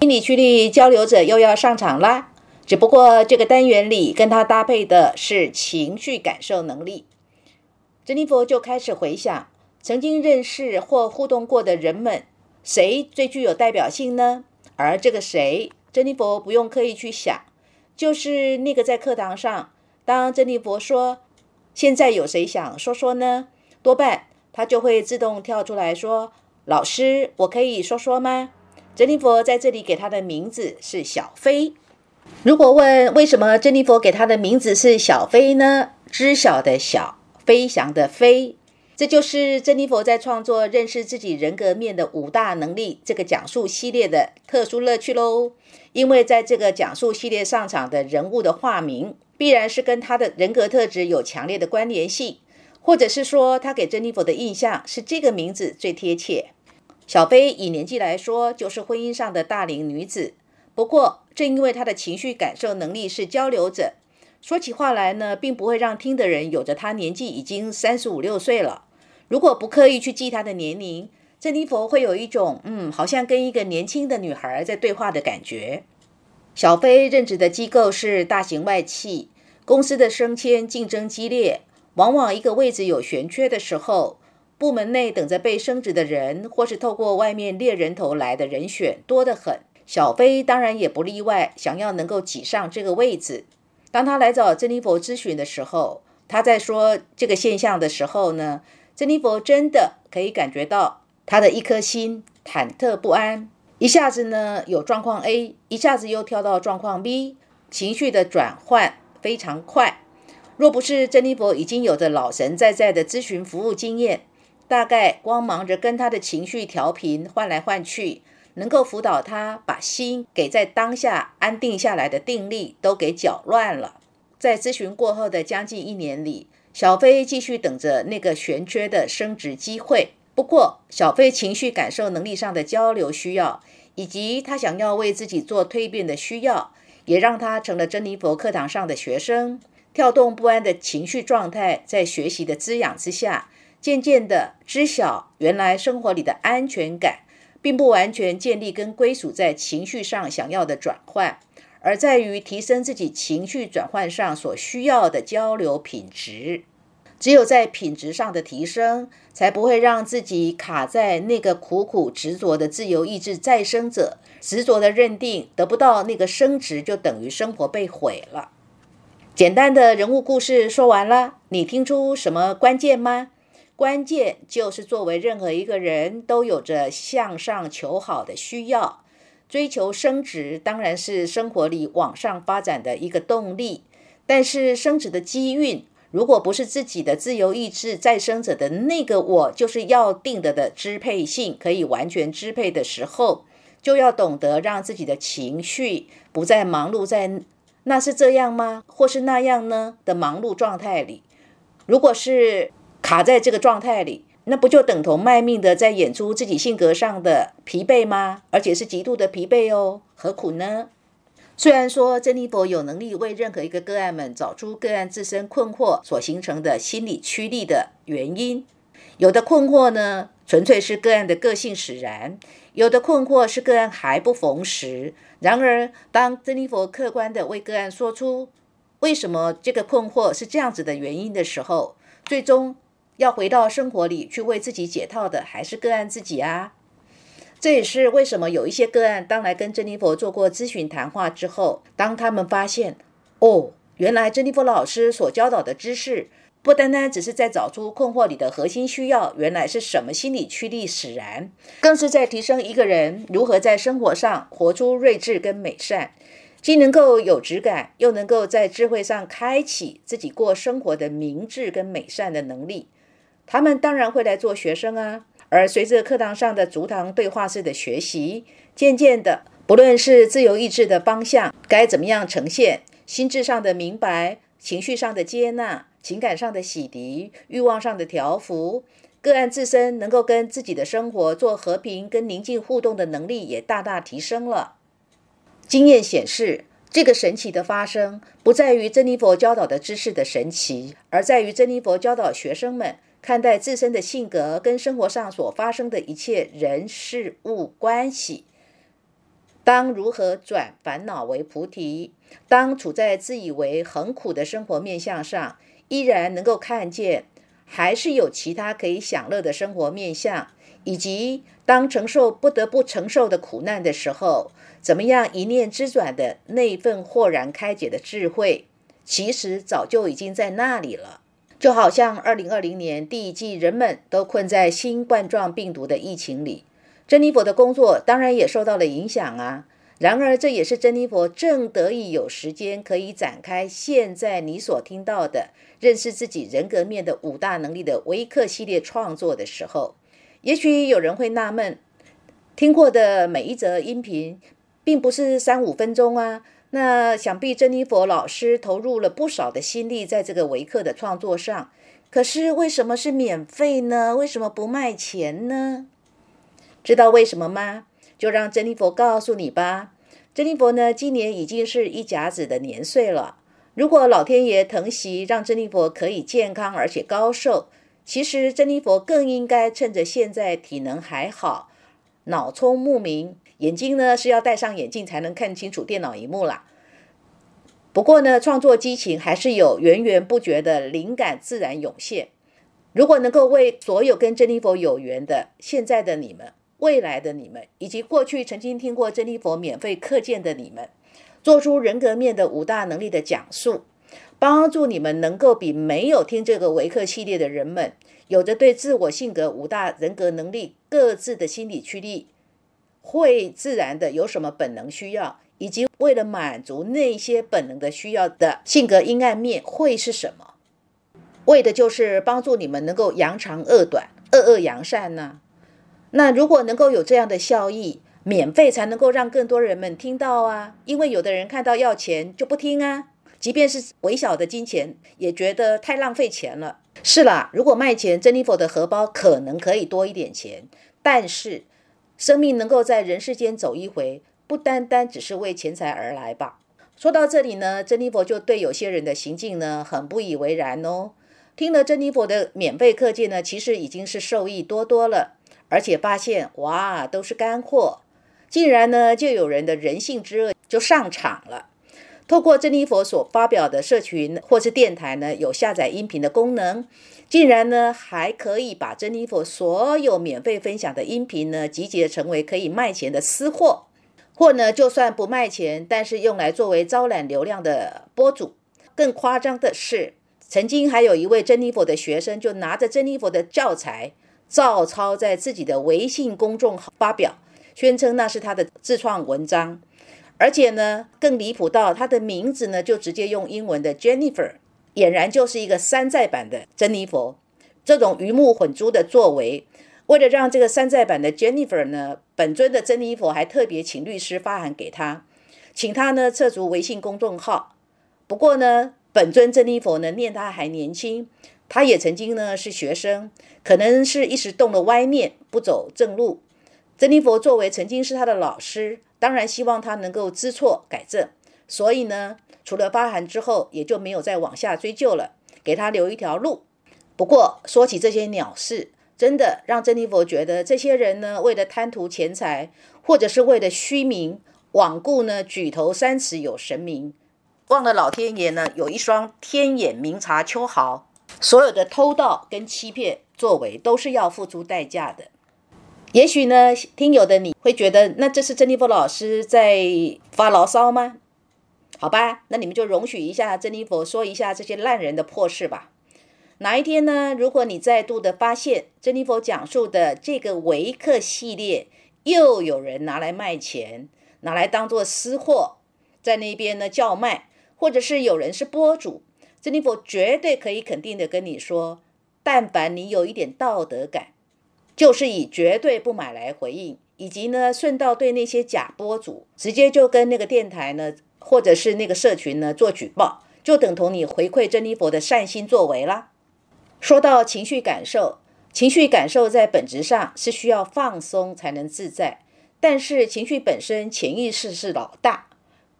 心理驱力交流者又要上场啦。只不过这个单元里跟他搭配的是情绪感受能力。珍妮佛就开始回想曾经认识或互动过的人们，谁最具有代表性呢？而这个谁，珍妮佛不用刻意去想，就是那个在课堂上，当珍妮佛说“现在有谁想说说呢？”多半他就会自动跳出来说：“老师，我可以说说吗？”珍妮佛在这里给他的名字是小飞。如果问为什么珍妮佛给他的名字是小飞呢？知晓的晓。飞翔的飞，这就是珍妮佛在创作认识自己人格面的五大能力这个讲述系列的特殊乐趣喽。因为在这个讲述系列上场的人物的化名，必然是跟他的人格特质有强烈的关联性，或者是说他给珍妮佛的印象是这个名字最贴切。小飞以年纪来说，就是婚姻上的大龄女子。不过，正因为她的情绪感受能力是交流者。说起话来呢，并不会让听的人有着她年纪已经三十五六岁了。如果不刻意去记她的年龄，珍妮佛会有一种嗯，好像跟一个年轻的女孩在对话的感觉。小飞任职的机构是大型外企，公司的升迁竞争激烈，往往一个位置有悬缺的时候，部门内等着被升职的人，或是透过外面猎人头来的人选多得很。小飞当然也不例外，想要能够挤上这个位置。当他来找珍妮佛咨询的时候，他在说这个现象的时候呢，珍妮佛真的可以感觉到他的一颗心忐忑不安，一下子呢有状况 A，一下子又跳到状况 B，情绪的转换非常快。若不是珍妮佛已经有着老神在在的咨询服务经验，大概光忙着跟他的情绪调频换来换去。能够辅导他把心给在当下安定下来的定力都给搅乱了。在咨询过后的将近一年里，小飞继续等着那个悬缺的升职机会。不过，小飞情绪感受能力上的交流需要，以及他想要为自己做蜕变的需要，也让他成了珍妮佛课堂上的学生。跳动不安的情绪状态，在学习的滋养之下，渐渐的知晓原来生活里的安全感。并不完全建立跟归属在情绪上想要的转换，而在于提升自己情绪转换上所需要的交流品质。只有在品质上的提升，才不会让自己卡在那个苦苦执着的自由意志再生者执着的认定，得不到那个升职就等于生活被毁了。简单的人物故事说完了，你听出什么关键吗？关键就是作为任何一个人都有着向上求好的需要，追求升职当然是生活里往上发展的一个动力。但是升职的机运，如果不是自己的自由意志再生者的那个我就是要定的的支配性可以完全支配的时候，就要懂得让自己的情绪不再忙碌在那是这样吗，或是那样呢的忙碌状态里。如果是卡在这个状态里，那不就等同卖命的在演出自己性格上的疲惫吗？而且是极度的疲惫哦，何苦呢？虽然说珍妮佛有能力为任何一个个案们找出个案自身困惑所形成的心理驱力的原因，有的困惑呢，纯粹是个案的个性使然；有的困惑是个案还不逢时。然而，当珍妮佛客观的为个案说出为什么这个困惑是这样子的原因的时候，最终。要回到生活里去为自己解套的，还是个案自己啊？这也是为什么有一些个案，当来跟珍妮佛做过咨询谈话之后，当他们发现，哦，原来珍妮佛老师所教导的知识，不单单只是在找出困惑里的核心需要，原来是什么心理驱力使然，更是在提升一个人如何在生活上活出睿智跟美善，既能够有质感，又能够在智慧上开启自己过生活的明智跟美善的能力。他们当然会来做学生啊，而随着课堂上的逐堂对话式的学习，渐渐的，不论是自由意志的方向该怎么样呈现，心智上的明白，情绪上的接纳，情感上的洗涤，欲望上的调服，个案自身能够跟自己的生活做和平跟宁静互动的能力也大大提升了。经验显示，这个神奇的发生，不在于珍妮佛教导的知识的神奇，而在于珍妮佛教导学生们。看待自身的性格跟生活上所发生的一切人事物关系，当如何转烦恼为菩提？当处在自以为很苦的生活面相上，依然能够看见，还是有其他可以享乐的生活面相，以及当承受不得不承受的苦难的时候，怎么样一念之转的那份豁然开解的智慧，其实早就已经在那里了。就好像二零二零年第一季，人们都困在新冠状病毒的疫情里，珍妮佛的工作当然也受到了影响啊。然而，这也是珍妮佛正得以有时间可以展开现在你所听到的认识自己人格面的五大能力的微课系列创作的时候。也许有人会纳闷，听过的每一则音频并不是三五分钟啊。那想必珍妮佛老师投入了不少的心力在这个维克的创作上，可是为什么是免费呢？为什么不卖钱呢？知道为什么吗？就让珍妮佛告诉你吧。珍妮佛呢，今年已经是一甲子的年岁了。如果老天爷疼惜，让珍妮佛可以健康而且高寿，其实珍妮佛更应该趁着现在体能还好，脑聪目明。眼睛呢是要戴上眼镜才能看清楚电脑荧幕啦。不过呢，创作激情还是有源源不绝的灵感自然涌现。如果能够为所有跟珍妮佛有缘的现在的你们、未来的你们，以及过去曾经听过珍妮佛免费课件的你们，做出人格面的五大能力的讲述，帮助你们能够比没有听这个维克系列的人们，有着对自我性格五大人格能力各自的心理驱力。会自然的有什么本能需要，以及为了满足那些本能的需要的性格阴暗面会是什么？为的就是帮助你们能够扬长恶短，恶恶扬善呢？那如果能够有这样的效益，免费才能够让更多人们听到啊！因为有的人看到要钱就不听啊，即便是微小的金钱，也觉得太浪费钱了。是啦，如果卖钱，珍妮佛的荷包可能可以多一点钱，但是。生命能够在人世间走一回，不单单只是为钱财而来吧。说到这里呢，珍妮佛就对有些人的行径呢很不以为然哦。听了珍妮佛的免费课件呢，其实已经是受益多多了，而且发现哇，都是干货。竟然呢，就有人的人性之恶就上场了。透过珍妮佛所发表的社群或是电台呢，有下载音频的功能。竟然呢，还可以把珍妮佛所有免费分享的音频呢，集结成为可以卖钱的私货，或呢，就算不卖钱，但是用来作为招揽流量的播主。更夸张的是，曾经还有一位珍妮佛的学生，就拿着珍妮佛的教材照抄在自己的微信公众号发表，宣称那是他的自创文章，而且呢，更离谱到他的名字呢，就直接用英文的 Jennifer。俨然就是一个山寨版的珍妮佛，这种鱼目混珠的作为，为了让这个山寨版的 Jennifer 呢，本尊的珍妮佛还特别请律师发函给他，请他呢撤除微信公众号。不过呢，本尊珍妮佛呢念他还年轻，他也曾经呢是学生，可能是一时动了歪念，不走正路。珍妮佛作为曾经是他的老师，当然希望他能够知错改正，所以呢。除了发函之后，也就没有再往下追究了，给他留一条路。不过说起这些鸟事，真的让珍妮佛觉得，这些人呢，为了贪图钱财，或者是为了虚名，罔顾呢举头三尺有神明，忘了老天爷呢有一双天眼明察秋毫，所有的偷盗跟欺骗作为都是要付出代价的。也许呢，听友的你会觉得，那这是珍妮佛老师在发牢骚吗？好吧，那你们就容许一下珍妮佛说一下这些烂人的破事吧。哪一天呢？如果你再度的发现珍妮佛讲述的这个维克系列又有人拿来卖钱，拿来当做私货，在那边呢叫卖，或者是有人是播主，珍妮佛绝对可以肯定的跟你说，但凡你有一点道德感，就是以绝对不买来回应，以及呢顺道对那些假播主直接就跟那个电台呢。或者是那个社群呢做举报，就等同你回馈珍妮佛的善心作为啦。说到情绪感受，情绪感受在本质上是需要放松才能自在，但是情绪本身潜意识是老大。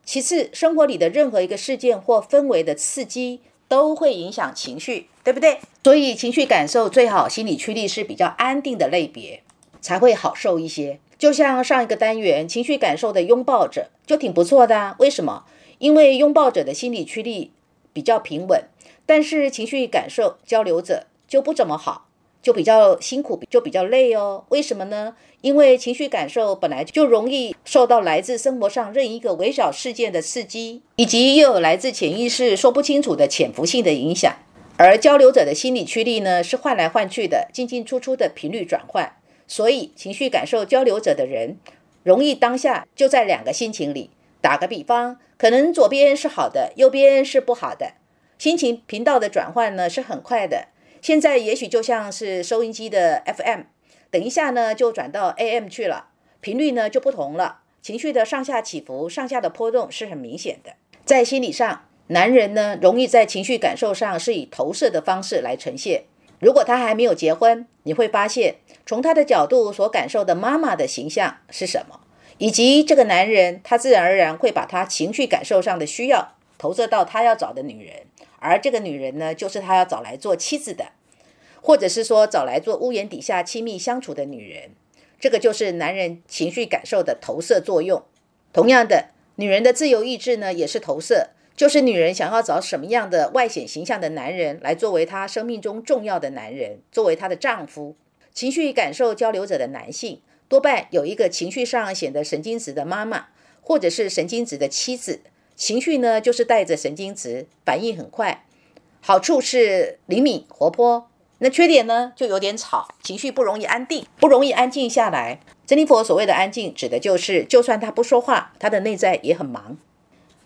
其次，生活里的任何一个事件或氛围的刺激都会影响情绪，对不对？所以情绪感受最好心理驱力是比较安定的类别，才会好受一些。就像上一个单元情绪感受的拥抱者就挺不错的，啊为什么？因为拥抱者的心理驱力比较平稳，但是情绪感受交流者就不怎么好，就比较辛苦，就比较累哦。为什么呢？因为情绪感受本来就容易受到来自生活上任一个微小事件的刺激，以及又有来自潜意识说不清楚的潜伏性的影响。而交流者的心理驱力呢，是换来换去的、进进出出的频率转换，所以情绪感受交流者的人，容易当下就在两个心情里。打个比方，可能左边是好的，右边是不好的，心情频道的转换呢是很快的。现在也许就像是收音机的 FM，等一下呢就转到 AM 去了，频率呢就不同了，情绪的上下起伏、上下的波动是很明显的，在心理上。男人呢，容易在情绪感受上是以投射的方式来呈现。如果他还没有结婚，你会发现，从他的角度所感受的妈妈的形象是什么，以及这个男人，他自然而然会把他情绪感受上的需要投射到他要找的女人，而这个女人呢，就是他要找来做妻子的，或者是说找来做屋檐底下亲密相处的女人。这个就是男人情绪感受的投射作用。同样的，女人的自由意志呢，也是投射。就是女人想要找什么样的外显形象的男人来作为她生命中重要的男人，作为她的丈夫。情绪感受交流者的男性多半有一个情绪上显得神经质的妈妈，或者是神经质的妻子。情绪呢，就是带着神经质，反应很快。好处是灵敏活泼，那缺点呢，就有点吵，情绪不容易安定，不容易安静下来。珍妮佛所谓的安静，指的就是就算她不说话，她的内在也很忙。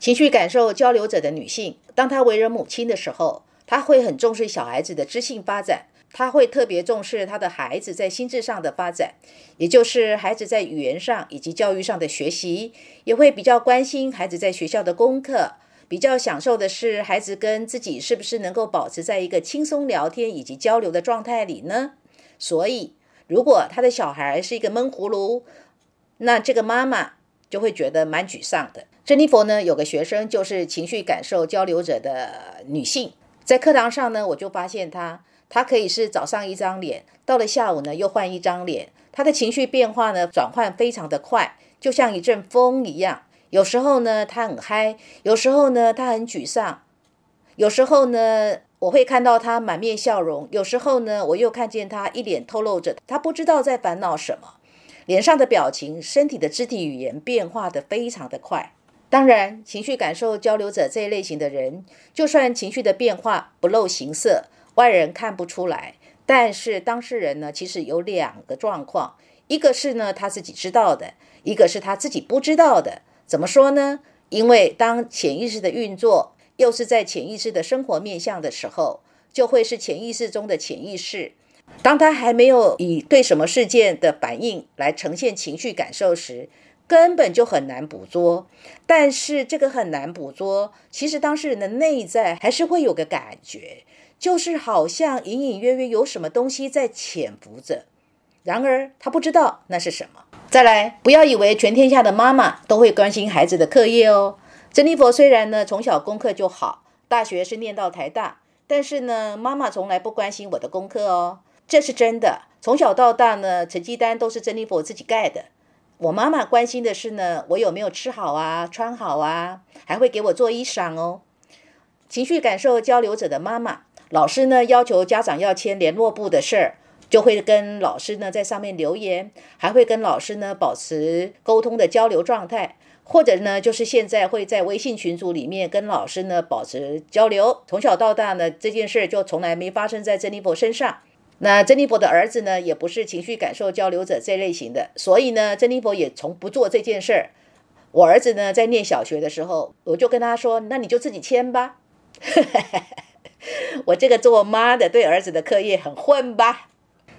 情绪感受交流者的女性，当她为人母亲的时候，她会很重视小孩子的知性发展，她会特别重视她的孩子在心智上的发展，也就是孩子在语言上以及教育上的学习，也会比较关心孩子在学校的功课，比较享受的是孩子跟自己是不是能够保持在一个轻松聊天以及交流的状态里呢？所以，如果他的小孩是一个闷葫芦，那这个妈妈就会觉得蛮沮丧的。珍妮佛呢，有个学生就是情绪感受交流者的女性，在课堂上呢，我就发现她，她可以是早上一张脸，到了下午呢又换一张脸，她的情绪变化呢转换非常的快，就像一阵风一样。有时候呢他很嗨，有时候呢他很沮丧，有时候呢我会看到他满面笑容，有时候呢我又看见他一脸透露着他不知道在烦恼什么，脸上的表情、身体的肢体语言变化的非常的快。当然，情绪感受交流者这一类型的人，就算情绪的变化不露形色，外人看不出来，但是当事人呢，其实有两个状况，一个是呢他自己知道的，一个是他自己不知道的。怎么说呢？因为当潜意识的运作又是在潜意识的生活面向的时候，就会是潜意识中的潜意识。当他还没有以对什么事件的反应来呈现情绪感受时，根本就很难捕捉，但是这个很难捕捉，其实当事人的内在还是会有个感觉，就是好像隐隐约约有什么东西在潜伏着，然而他不知道那是什么。再来，不要以为全天下的妈妈都会关心孩子的课业哦。珍妮佛虽然呢从小功课就好，大学是念到台大，但是呢妈妈从来不关心我的功课哦，这是真的。从小到大呢成绩单都是珍妮佛自己盖的。我妈妈关心的是呢，我有没有吃好啊，穿好啊，还会给我做衣裳哦。情绪感受交流者的妈妈，老师呢要求家长要签联络簿的事儿，就会跟老师呢在上面留言，还会跟老师呢保持沟通的交流状态，或者呢就是现在会在微信群组里面跟老师呢保持交流。从小到大呢这件事就从来没发生在珍妮佛身上。那珍妮佛的儿子呢，也不是情绪感受交流者这类型的，所以呢，珍妮佛也从不做这件事儿。我儿子呢，在念小学的时候，我就跟他说：“那你就自己签吧。” 我这个做妈的对儿子的课业很混吧？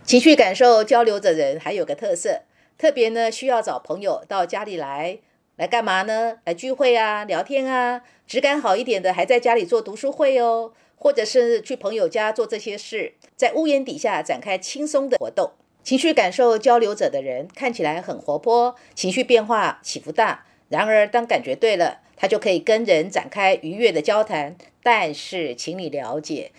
情绪感受交流者人还有个特色，特别呢需要找朋友到家里来，来干嘛呢？来聚会啊，聊天啊，质感好一点的还在家里做读书会哦。或者是去朋友家做这些事，在屋檐底下展开轻松的活动。情绪感受交流者的人看起来很活泼，情绪变化起伏大。然而，当感觉对了，他就可以跟人展开愉悦的交谈。但是，请你了解，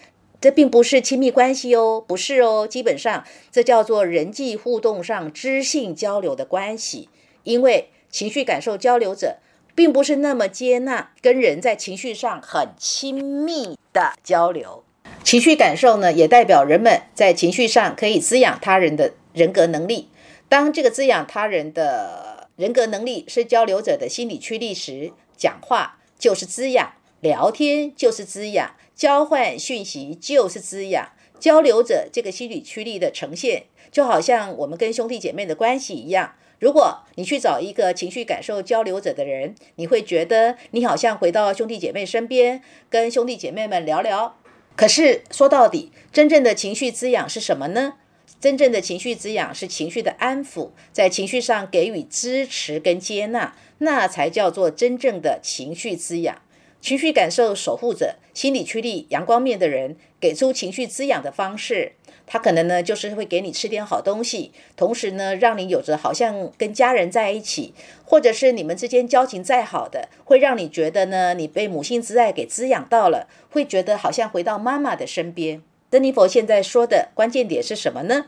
这并不是亲密关系哦，不是哦，基本上这叫做人际互动上知性交流的关系。因为情绪感受交流者并不是那么接纳跟人在情绪上很亲密的交流。情绪感受呢，也代表人们在情绪上可以滋养他人的人格能力。当这个滋养他人的人格能力是交流者的心理驱力时，讲话就是滋养，聊天就是滋养。交换讯息就是滋养交流者这个心理驱力的呈现，就好像我们跟兄弟姐妹的关系一样。如果你去找一个情绪感受交流者的人，你会觉得你好像回到兄弟姐妹身边，跟兄弟姐妹们聊聊。可是说到底，真正的情绪滋养是什么呢？真正的情绪滋养是情绪的安抚，在情绪上给予支持跟接纳，那才叫做真正的情绪滋养。情绪感受守护者，心理驱力阳光面的人，给出情绪滋养的方式，他可能呢就是会给你吃点好东西，同时呢让你有着好像跟家人在一起，或者是你们之间交情再好的，会让你觉得呢你被母性之爱给滋养到了，会觉得好像回到妈妈的身边。珍妮佛现在说的关键点是什么呢？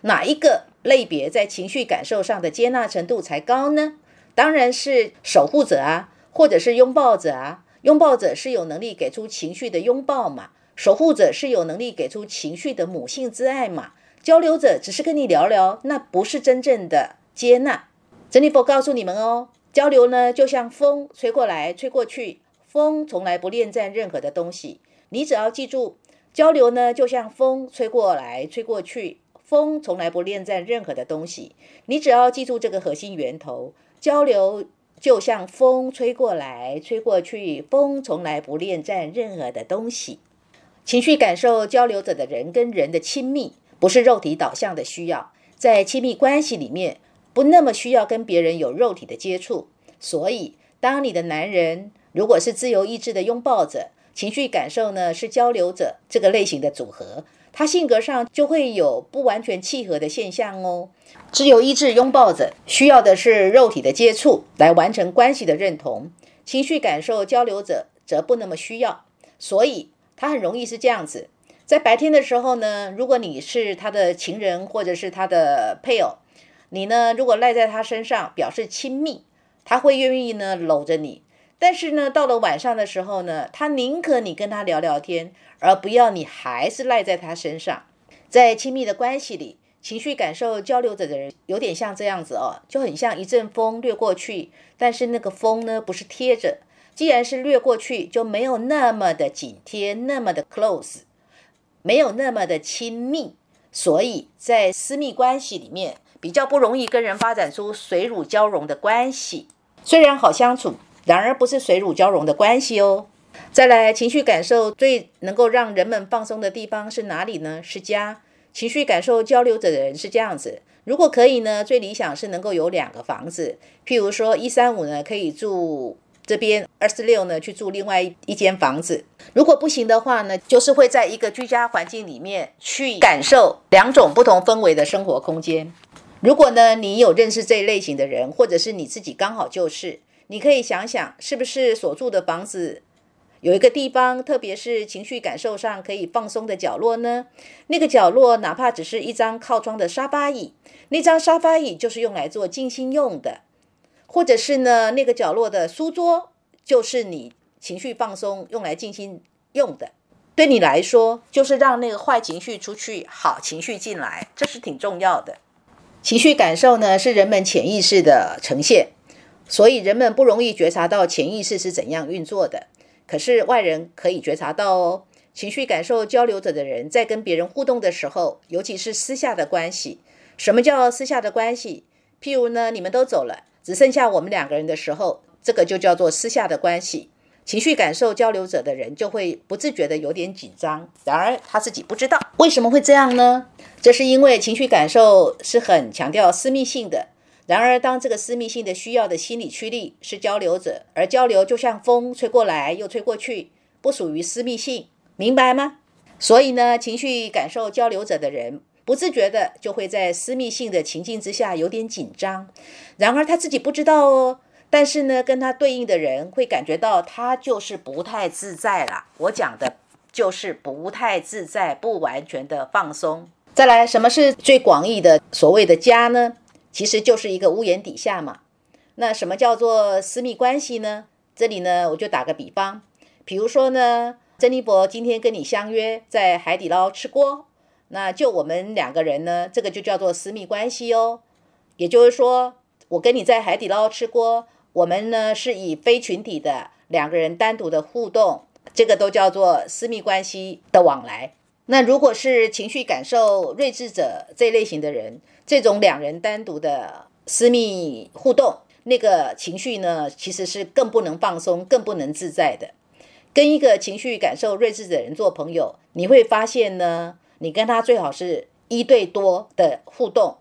哪一个类别在情绪感受上的接纳程度才高呢？当然是守护者啊，或者是拥抱者啊。拥抱者是有能力给出情绪的拥抱嘛？守护者是有能力给出情绪的母性之爱嘛？交流者只是跟你聊聊，那不是真正的接纳。珍妮佛告诉你们哦，交流呢就像风吹过来吹过去，风从来不恋战任何的东西。你只要记住，交流呢就像风吹过来吹过去，风从来不恋战任何的东西。你只要记住这个核心源头，交流。就像风吹过来，吹过去，风从来不恋战任何的东西。情绪感受交流者的人跟人的亲密，不是肉体导向的需要，在亲密关系里面，不那么需要跟别人有肉体的接触。所以，当你的男人如果是自由意志的拥抱者，情绪感受呢是交流者这个类型的组合。他性格上就会有不完全契合的现象哦。只有医治拥抱着需要的是肉体的接触来完成关系的认同，情绪感受交流者则不那么需要。所以他很容易是这样子：在白天的时候呢，如果你是他的情人或者是他的配偶，你呢如果赖在他身上表示亲密，他会愿意呢搂着你。但是呢，到了晚上的时候呢，他宁可你跟他聊聊天，而不要你还是赖在他身上。在亲密的关系里，情绪感受交流者的人有点像这样子哦，就很像一阵风掠过去，但是那个风呢不是贴着，既然是掠过去，就没有那么的紧贴，那么的 close，没有那么的亲密，所以在私密关系里面比较不容易跟人发展出水乳交融的关系，虽然好相处。然而不是水乳交融的关系哦。再来，情绪感受最能够让人们放松的地方是哪里呢？是家。情绪感受交流者的人是这样子：如果可以呢，最理想是能够有两个房子。譬如说，一三五呢可以住这边，二四六呢去住另外一间房子。如果不行的话呢，就是会在一个居家环境里面去感受两种不同氛围的生活空间。如果呢，你有认识这一类型的人，或者是你自己刚好就是。你可以想想，是不是所住的房子有一个地方，特别是情绪感受上可以放松的角落呢？那个角落哪怕只是一张靠窗的沙发椅，那张沙发椅就是用来做静心用的，或者是呢，那个角落的书桌就是你情绪放松用来静心用的。对你来说，就是让那个坏情绪出去，好情绪进来，这是挺重要的。情绪感受呢，是人们潜意识的呈现。所以人们不容易觉察到潜意识是怎样运作的，可是外人可以觉察到哦。情绪感受交流者的人在跟别人互动的时候，尤其是私下的关系。什么叫私下的关系？譬如呢，你们都走了，只剩下我们两个人的时候，这个就叫做私下的关系。情绪感受交流者的人就会不自觉的有点紧张，然而他自己不知道为什么会这样呢？这是因为情绪感受是很强调私密性的。然而，当这个私密性的需要的心理驱力是交流者，而交流就像风吹过来又吹过去，不属于私密性，明白吗？所以呢，情绪感受交流者的人不自觉的就会在私密性的情境之下有点紧张。然而他自己不知道哦，但是呢，跟他对应的人会感觉到他就是不太自在了。我讲的就是不太自在、不完全的放松。再来，什么是最广义的所谓的家呢？其实就是一个屋檐底下嘛。那什么叫做私密关系呢？这里呢，我就打个比方，比如说呢，珍妮博今天跟你相约在海底捞吃锅，那就我们两个人呢，这个就叫做私密关系哦。也就是说，我跟你在海底捞吃锅，我们呢是以非群体的两个人单独的互动，这个都叫做私密关系的往来。那如果是情绪感受睿智者这类型的人，这种两人单独的私密互动。那个情绪呢，其实是更不能放松、更不能自在的。跟一个情绪感受睿智的人做朋友，你会发现呢，你跟他最好是一对多的互动。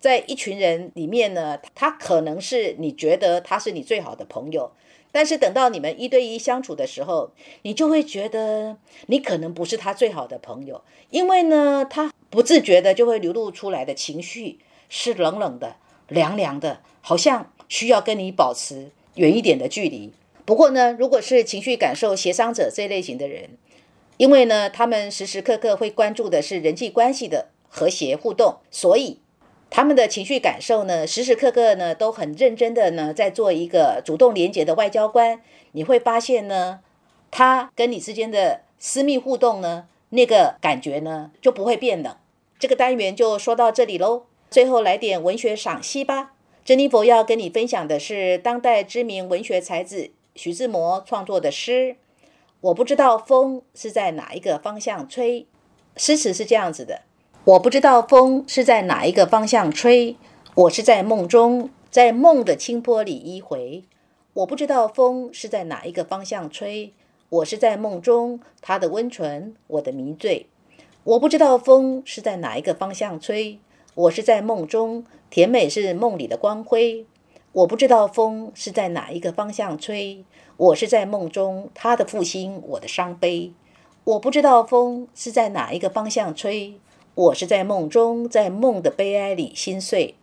在一群人里面呢，他可能是你觉得他是你最好的朋友，但是等到你们一对一相处的时候，你就会觉得你可能不是他最好的朋友，因为呢，他不自觉的就会流露出来的情绪是冷冷的、凉凉的，好像。需要跟你保持远一点的距离。不过呢，如果是情绪感受协商者这类型的人，因为呢，他们时时刻刻会关注的是人际关系的和谐互动，所以他们的情绪感受呢，时时刻刻呢都很认真的呢在做一个主动连接的外交官。你会发现呢，他跟你之间的私密互动呢，那个感觉呢就不会变冷。这个单元就说到这里喽，最后来点文学赏析吧。珍妮佛要跟你分享的是当代知名文学才子徐志摩创作的诗。我不知道风是在哪一个方向吹，诗词是这样子的：我不知道风是在哪一个方向吹，我是在梦中，在梦的清波里依回。我不知道风是在哪一个方向吹，我是在梦中，它的温存，我的迷醉。我不知道风是在哪一个方向吹。我是在梦中，甜美是梦里的光辉。我不知道风是在哪一个方向吹。我是在梦中，他的负心，我的伤悲。我不知道风是在哪一个方向吹。我是在梦中，在梦的悲哀里心碎。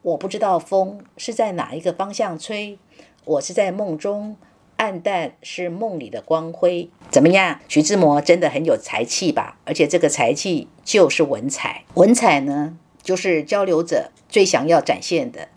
我不知道风是在哪一个方向吹。我是在梦中，暗淡是梦里的光辉。怎么样？徐志摩真的很有才气吧？而且这个才气就是文采。文采呢？就是交流者最想要展现的，